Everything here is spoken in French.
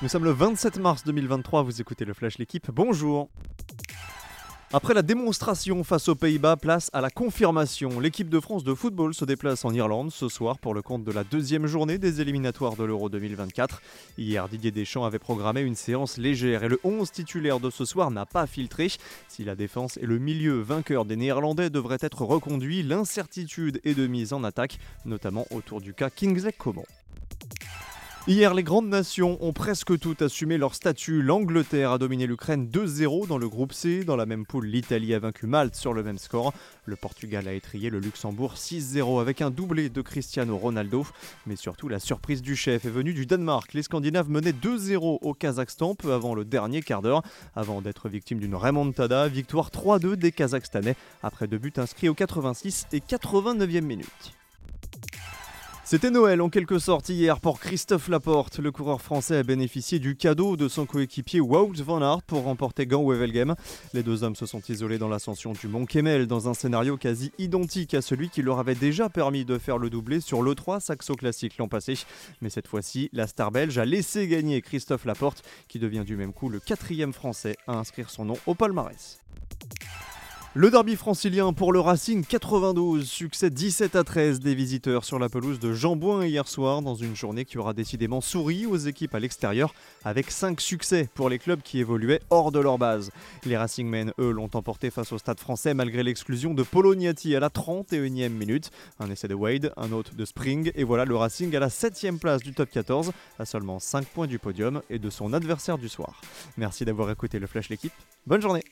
Nous sommes le 27 mars 2023, vous écoutez le Flash L'équipe, bonjour après la démonstration face aux Pays-Bas, place à la confirmation. L'équipe de France de football se déplace en Irlande ce soir pour le compte de la deuxième journée des éliminatoires de l'Euro 2024. Hier, Didier Deschamps avait programmé une séance légère et le 11 titulaire de ce soir n'a pas filtré. Si la défense et le milieu vainqueur des Néerlandais devraient être reconduits, l'incertitude est de mise en attaque, notamment autour du cas Kingsley Coman. Hier, les grandes nations ont presque toutes assumé leur statut. L'Angleterre a dominé l'Ukraine 2-0 dans le groupe C. Dans la même poule, l'Italie a vaincu Malte sur le même score. Le Portugal a étrié le Luxembourg 6-0 avec un doublé de Cristiano Ronaldo. Mais surtout, la surprise du chef est venue du Danemark. Les Scandinaves menaient 2-0 au Kazakhstan peu avant le dernier quart d'heure, avant d'être victimes d'une remontada. Victoire 3-2 des Kazakhstanais après deux buts inscrits aux 86 et 89e minutes. C'était Noël en quelque sorte hier pour Christophe Laporte. Le coureur français a bénéficié du cadeau de son coéquipier Wout van Aert pour remporter Gand-Wevelgem. Les deux hommes se sont isolés dans l'ascension du Mont Kemmel dans un scénario quasi identique à celui qui leur avait déjà permis de faire le doublé sur l'E3 Saxo Classique l'an passé. Mais cette fois-ci, la star belge a laissé gagner Christophe Laporte qui devient du même coup le quatrième français à inscrire son nom au palmarès. Le derby francilien pour le Racing 92, succès 17 à 13 des visiteurs sur la pelouse de Jambouin hier soir dans une journée qui aura décidément souri aux équipes à l'extérieur avec 5 succès pour les clubs qui évoluaient hors de leur base. Les Racingmen, eux, l'ont emporté face au stade français malgré l'exclusion de Polognati à la 31e minute. Un essai de Wade, un autre de Spring et voilà le Racing à la 7e place du top 14 à seulement 5 points du podium et de son adversaire du soir. Merci d'avoir écouté le Flash l'équipe. Bonne journée